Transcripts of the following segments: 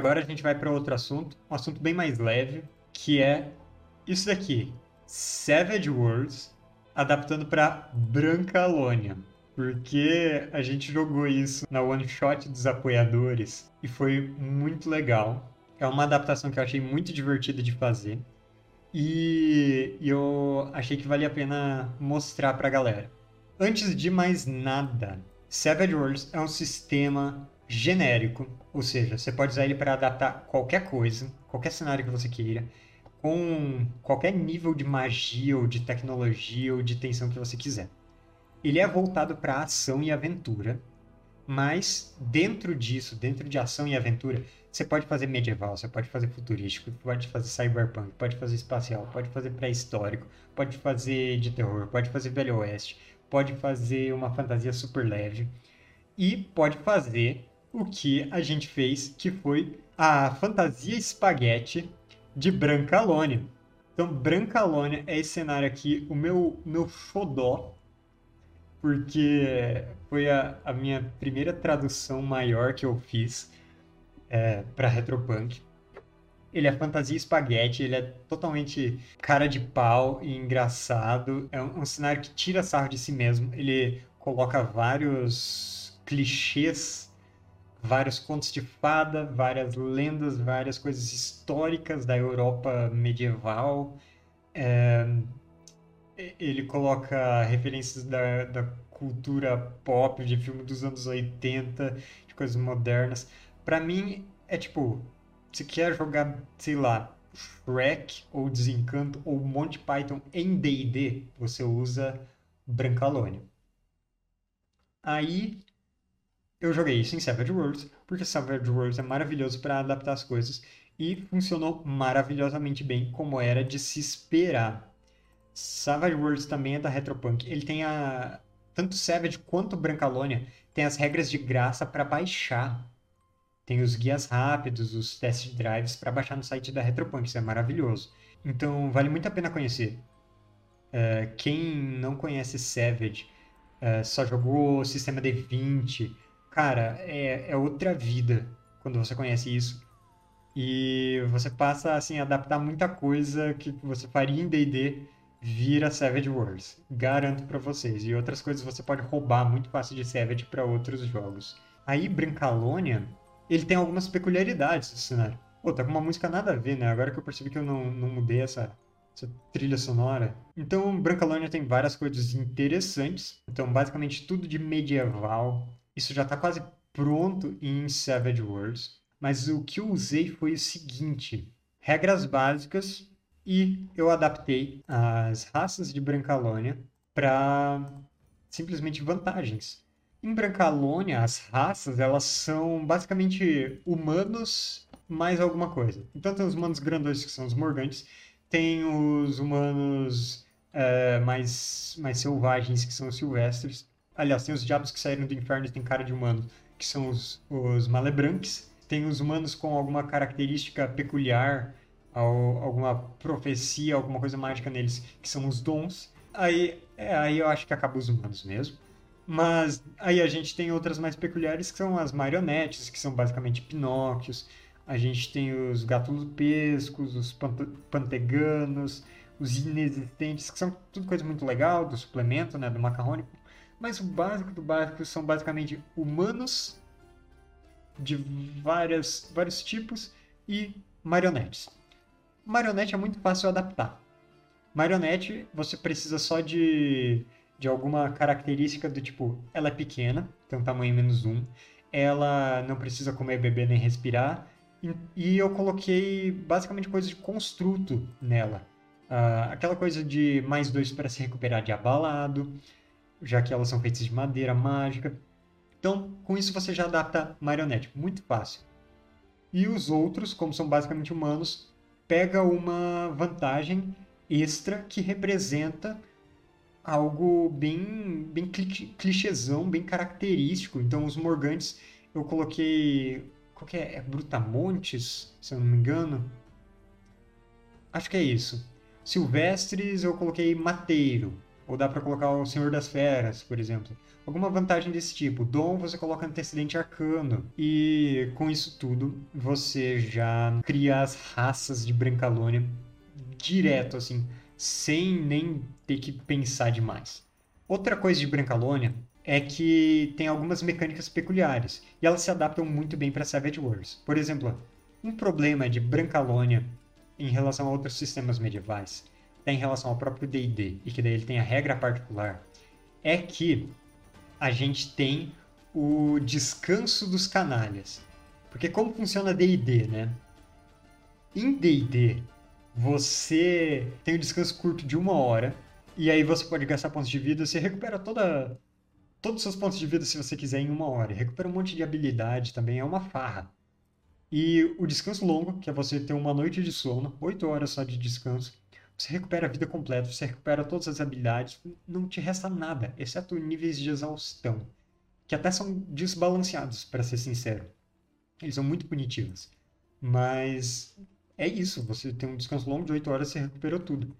Agora a gente vai para outro assunto, um assunto bem mais leve, que é isso daqui: Savage Worlds adaptando para Brancalônia. Porque a gente jogou isso na one shot dos apoiadores e foi muito legal. É uma adaptação que eu achei muito divertida de fazer. E eu achei que valia a pena mostrar pra galera. Antes de mais nada, Savage Worlds é um sistema genérico, ou seja, você pode usar ele para adaptar qualquer coisa, qualquer cenário que você queira, com qualquer nível de magia ou de tecnologia ou de tensão que você quiser. Ele é voltado para ação e aventura, mas dentro disso, dentro de ação e aventura, você pode fazer medieval, você pode fazer futurístico, pode fazer cyberpunk, pode fazer espacial, pode fazer pré-histórico, pode fazer de terror, pode fazer velho oeste, pode fazer uma fantasia super leve e pode fazer o que a gente fez, que foi a fantasia espaguete de Brancalônia. Então, Brancalônia é esse cenário aqui, o meu, meu xodó, porque foi a, a minha primeira tradução maior que eu fiz é, para Retropunk. Ele é fantasia espaguete, ele é totalmente cara de pau e engraçado. É um, um cenário que tira sarro de si mesmo. Ele coloca vários clichês, vários contos de fada, várias lendas, várias coisas históricas da Europa medieval. É, ele coloca referências da, da cultura pop, de filme dos anos 80, de coisas modernas. Para mim, é tipo, se quer jogar, sei lá, Shrek ou Desencanto ou Monty Python em D&D, você usa Brancalônia. Aí eu joguei isso em Savage Worlds, porque Savage Worlds é maravilhoso para adaptar as coisas e funcionou maravilhosamente bem como era de se esperar. Savage Worlds também é da Retropunk. Ele tem a tanto Savage quanto Brancalônia tem as regras de graça para baixar. Tem os guias rápidos, os test drives para baixar no site da Retropunk, isso é maravilhoso. Então vale muito a pena conhecer. Uh, quem não conhece Savage, uh, só jogou sistema D20, cara, é, é outra vida quando você conhece isso. E você passa assim, a adaptar muita coisa que você faria em D&D vira Savage Worlds. Garanto para vocês. E outras coisas você pode roubar muito fácil de Savage para outros jogos. Aí Brancalônia ele tem algumas peculiaridades do cenário. Pô, tá com uma música nada a ver, né? Agora que eu percebi que eu não, não mudei essa, essa trilha sonora. Então, Brancalônia tem várias coisas interessantes. Então, basicamente, tudo de medieval. Isso já tá quase pronto em Savage Worlds. Mas o que eu usei foi o seguinte: regras básicas e eu adaptei as raças de Brancalônia para simplesmente vantagens. Em Brancalônia, as raças, elas são basicamente humanos mais alguma coisa. Então tem os humanos grandões, que são os morgantes, tem os humanos é, mais, mais selvagens, que são os silvestres. Aliás, tem os diabos que saíram do inferno e têm cara de humano, que são os, os malebranques. Tem os humanos com alguma característica peculiar, alguma profecia, alguma coisa mágica neles, que são os dons. Aí, é, aí eu acho que acaba os humanos mesmo. Mas aí a gente tem outras mais peculiares que são as marionetes, que são basicamente Pinóquios. A gente tem os gatulupescos, os panteganos, os inexistentes, que são tudo coisa muito legal do suplemento, né, do macarrônico. Mas o básico do básico são basicamente humanos de várias, vários tipos e marionetes. Marionete é muito fácil adaptar. Marionete, você precisa só de de alguma característica do tipo, ela é pequena, tem um tamanho menos um, ela não precisa comer, beber nem respirar, e, eu coloquei basicamente coisas de construto nela. Uh, aquela coisa de mais dois para se recuperar de abalado, já que elas são feitas de madeira mágica. Então, com isso você já adapta marionete, muito fácil. E os outros, como são basicamente humanos, pega uma vantagem extra que representa algo bem, bem clichêzão, bem característico. Então, os Morgantes, eu coloquei. Qual que é? É Brutamontes, se eu não me engano. Acho que é isso. Silvestres, eu coloquei Mateiro. Ou dá para colocar o Senhor das Feras, por exemplo. Alguma vantagem desse tipo. Dom você coloca antecedente arcano. E com isso tudo, você já cria as raças de Brancalônia direto, assim, sem nem ter que pensar demais. Outra coisa de Brancalônia é que tem algumas mecânicas peculiares e elas se adaptam muito bem para Savage Worlds. Por exemplo, um problema de Brancalônia em relação a outros sistemas medievais, até em relação ao próprio D&D, e que daí ele tem a regra particular, é que a gente tem o descanso dos canalhas. Porque como funciona D&D, né? Em D&D, você tem o descanso curto de uma hora, e aí você pode gastar pontos de vida, você recupera toda todos os seus pontos de vida se você quiser em uma hora. Recupera um monte de habilidade também, é uma farra. E o descanso longo, que é você ter uma noite de sono, 8 horas só de descanso, você recupera a vida completa, você recupera todas as habilidades, não te resta nada, exceto níveis de exaustão, que até são desbalanceados, para ser sincero. Eles são muito punitivos. Mas é isso, você tem um descanso longo de 8 horas, você recuperou tudo.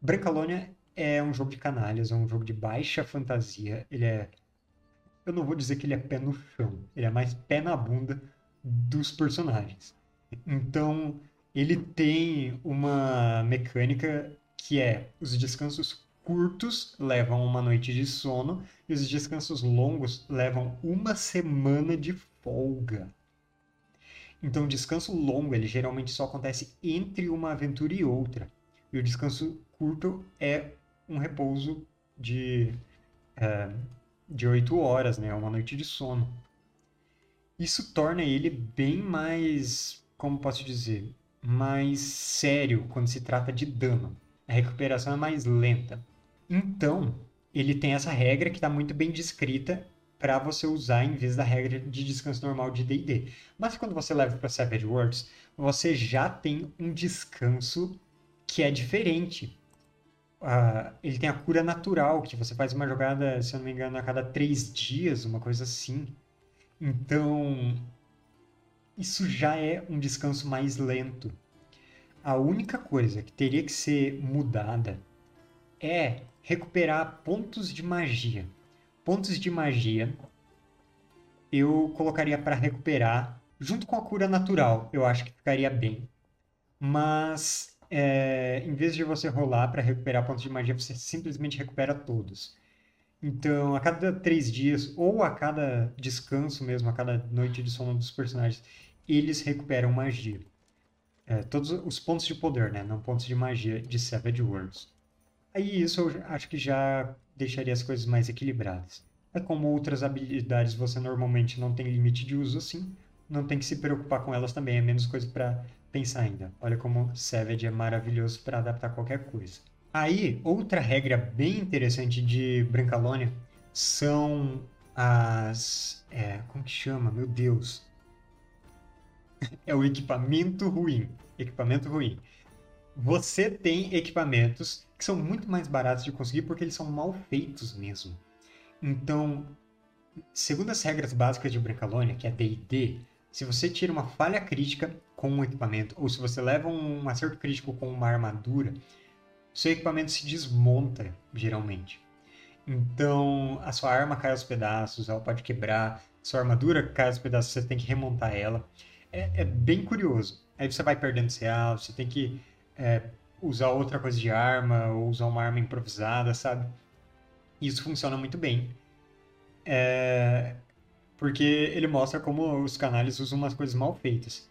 Brancalônia é um jogo de canalhas, é um jogo de baixa fantasia. Ele é. Eu não vou dizer que ele é pé no chão, ele é mais pé na bunda dos personagens. Então, ele tem uma mecânica que é os descansos curtos levam uma noite de sono e os descansos longos levam uma semana de folga. Então, o descanso longo ele geralmente só acontece entre uma aventura e outra. E o descanso curto é um repouso de, é, de 8 horas, né? Uma noite de sono. Isso torna ele bem mais, como posso dizer, mais sério quando se trata de dano. A recuperação é mais lenta. Então, ele tem essa regra que está muito bem descrita para você usar em vez da regra de descanso normal de D&D. Mas quando você leva para Savage Worlds, você já tem um descanso que é diferente uh, ele tem a cura natural, que você faz uma jogada, se eu não me engano, a cada três dias, uma coisa assim. Então, isso já é um descanso mais lento. A única coisa que teria que ser mudada é recuperar pontos de magia. Pontos de magia eu colocaria para recuperar junto com a cura natural. Eu acho que ficaria bem. Mas é, em vez de você rolar para recuperar pontos de magia, você simplesmente recupera todos. Então, a cada três dias, ou a cada descanso mesmo, a cada noite de sono dos personagens, eles recuperam magia. É, todos os pontos de poder, né? Não pontos de magia de Savage Worlds. Aí isso eu acho que já deixaria as coisas mais equilibradas. É como outras habilidades você normalmente não tem limite de uso assim, não tem que se preocupar com elas também, é menos coisa para pensar ainda. Olha como Savage é maravilhoso para adaptar qualquer coisa. Aí, outra regra bem interessante de Brancalônia são as. É, como que chama? Meu Deus! É o equipamento ruim. Equipamento ruim. Você tem equipamentos que são muito mais baratos de conseguir porque eles são mal feitos mesmo. Então, segundo as regras básicas de Brancalônia, que é D&D, se você tira uma falha crítica com um equipamento, ou se você leva um acerto crítico com uma armadura, seu equipamento se desmonta, geralmente. Então, a sua arma cai aos pedaços, ela pode quebrar, sua armadura cai aos pedaços, você tem que remontar ela. É, é bem curioso. Aí você vai perdendo CA, você tem que é, usar outra coisa de arma, ou usar uma arma improvisada, sabe? Isso funciona muito bem. É, porque ele mostra como os canais usam umas coisas mal feitas.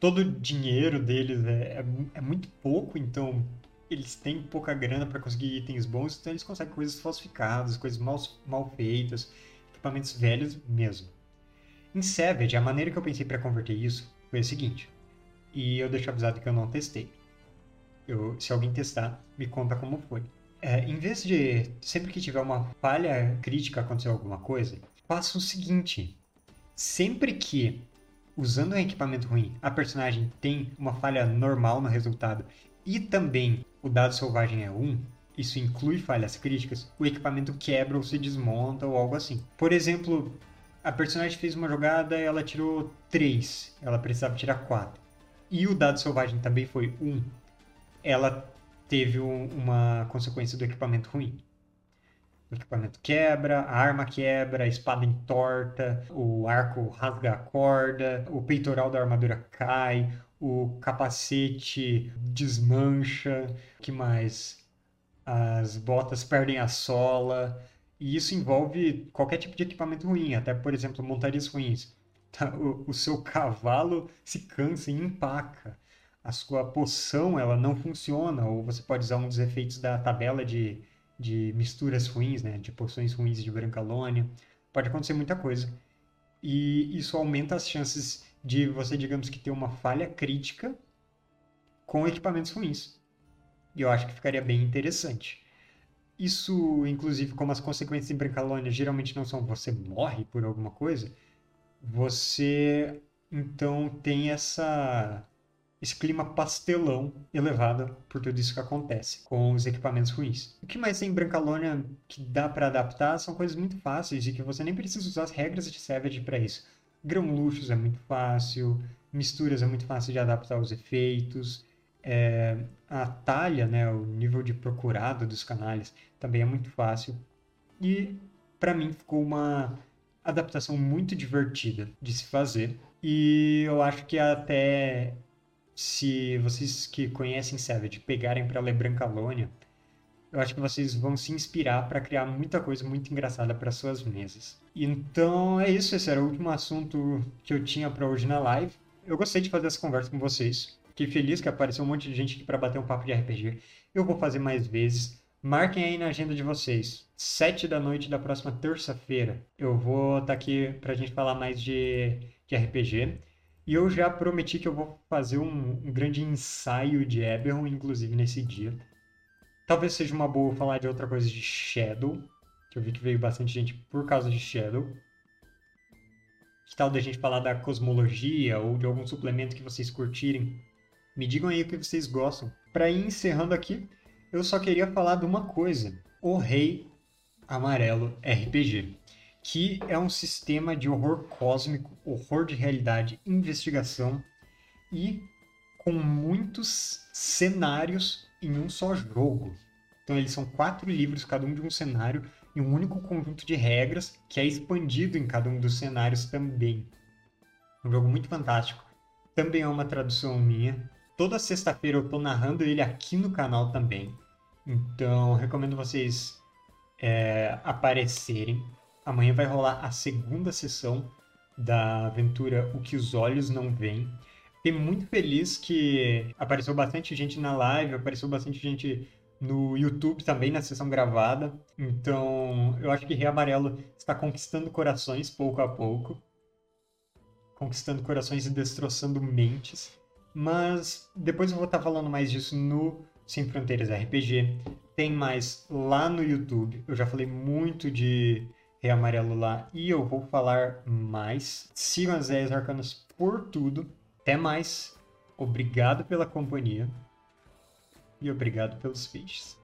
Todo o dinheiro deles é, é, é muito pouco, então eles têm pouca grana para conseguir itens bons, então eles conseguem coisas falsificadas, coisas mal, mal feitas, equipamentos velhos mesmo. Em Savage, a maneira que eu pensei para converter isso foi a seguinte, e eu deixo avisado que eu não testei. Eu, se alguém testar, me conta como foi. É, em vez de sempre que tiver uma falha crítica acontecer alguma coisa, faça o seguinte: sempre que, usando um equipamento ruim, a personagem tem uma falha normal no resultado e também o dado selvagem é 1, isso inclui falhas críticas, o equipamento quebra ou se desmonta ou algo assim. Por exemplo, a personagem fez uma jogada ela tirou 3, ela precisava tirar 4. E o dado selvagem também foi 1. Ela teve um, uma consequência do equipamento ruim. o equipamento quebra, a arma quebra, a espada entorta, o arco rasga a corda, o peitoral da armadura cai, o capacete desmancha, que mais? As botas perdem a sola, e isso envolve qualquer tipo de equipamento ruim, até, por exemplo, montarias ruins. Tá? O, o seu cavalo se cansa e empaca. A sua poção ela não funciona, ou você pode usar um dos efeitos da tabela de, de misturas ruins, né? de poções ruins de Brancalônia. Pode acontecer muita coisa. E isso aumenta as chances de você, digamos que, ter uma falha crítica com equipamentos ruins. E eu acho que ficaria bem interessante. Isso, inclusive, como as consequências em Brancalônia geralmente não são você morre por alguma coisa, você então tem essa esse clima pastelão elevado por tudo isso que acontece com os equipamentos ruins. O que mais tem em Brancalônia que dá para adaptar são coisas muito fáceis e que você nem precisa usar as regras de Savage para isso. Grão luxos é muito fácil, misturas é muito fácil de adaptar aos efeitos, é, a talha, né, o nível de procurado dos canais também é muito fácil. E para mim ficou uma adaptação muito divertida de se fazer. E eu acho que até se vocês que conhecem Savage pegarem para ler Brancalônia, eu acho que vocês vão se inspirar para criar muita coisa muito engraçada para suas mesas. Então é isso, esse era o último assunto que eu tinha para hoje na live. Eu gostei de fazer essa conversa com vocês. Fiquei feliz que apareceu um monte de gente aqui para bater um papo de RPG. Eu vou fazer mais vezes. Marquem aí na agenda de vocês. Sete da noite da próxima terça-feira. Eu vou estar tá aqui para a gente falar mais de, de RPG. E eu já prometi que eu vou fazer um, um grande ensaio de Eberron, inclusive, nesse dia. Talvez seja uma boa falar de outra coisa de Shadow, que eu vi que veio bastante gente por causa de Shadow. Que tal da gente falar da cosmologia ou de algum suplemento que vocês curtirem? Me digam aí o que vocês gostam. Para ir encerrando aqui, eu só queria falar de uma coisa: o Rei Amarelo RPG, que é um sistema de horror cósmico, horror de realidade, investigação e com muitos cenários em um só jogo. Então eles são quatro livros, cada um de um cenário, e um único conjunto de regras que é expandido em cada um dos cenários também. Um jogo muito fantástico. Também é uma tradução minha. Toda sexta-feira eu tô narrando ele aqui no canal também. Então, recomendo vocês é, aparecerem. Amanhã vai rolar a segunda sessão da aventura O que os Olhos Não Veem. Fiquei muito feliz que apareceu bastante gente na live, apareceu bastante gente no YouTube também, na sessão gravada. Então, eu acho que Rei Amarelo está conquistando corações pouco a pouco. Conquistando corações e destroçando mentes. Mas depois eu vou estar falando mais disso no Sem Fronteiras RPG. Tem mais lá no YouTube. Eu já falei muito de Rei Amarelo lá e eu vou falar mais. Sigam as 10 arcanas por tudo. Até mais. Obrigado pela companhia. E obrigado pelos peixes.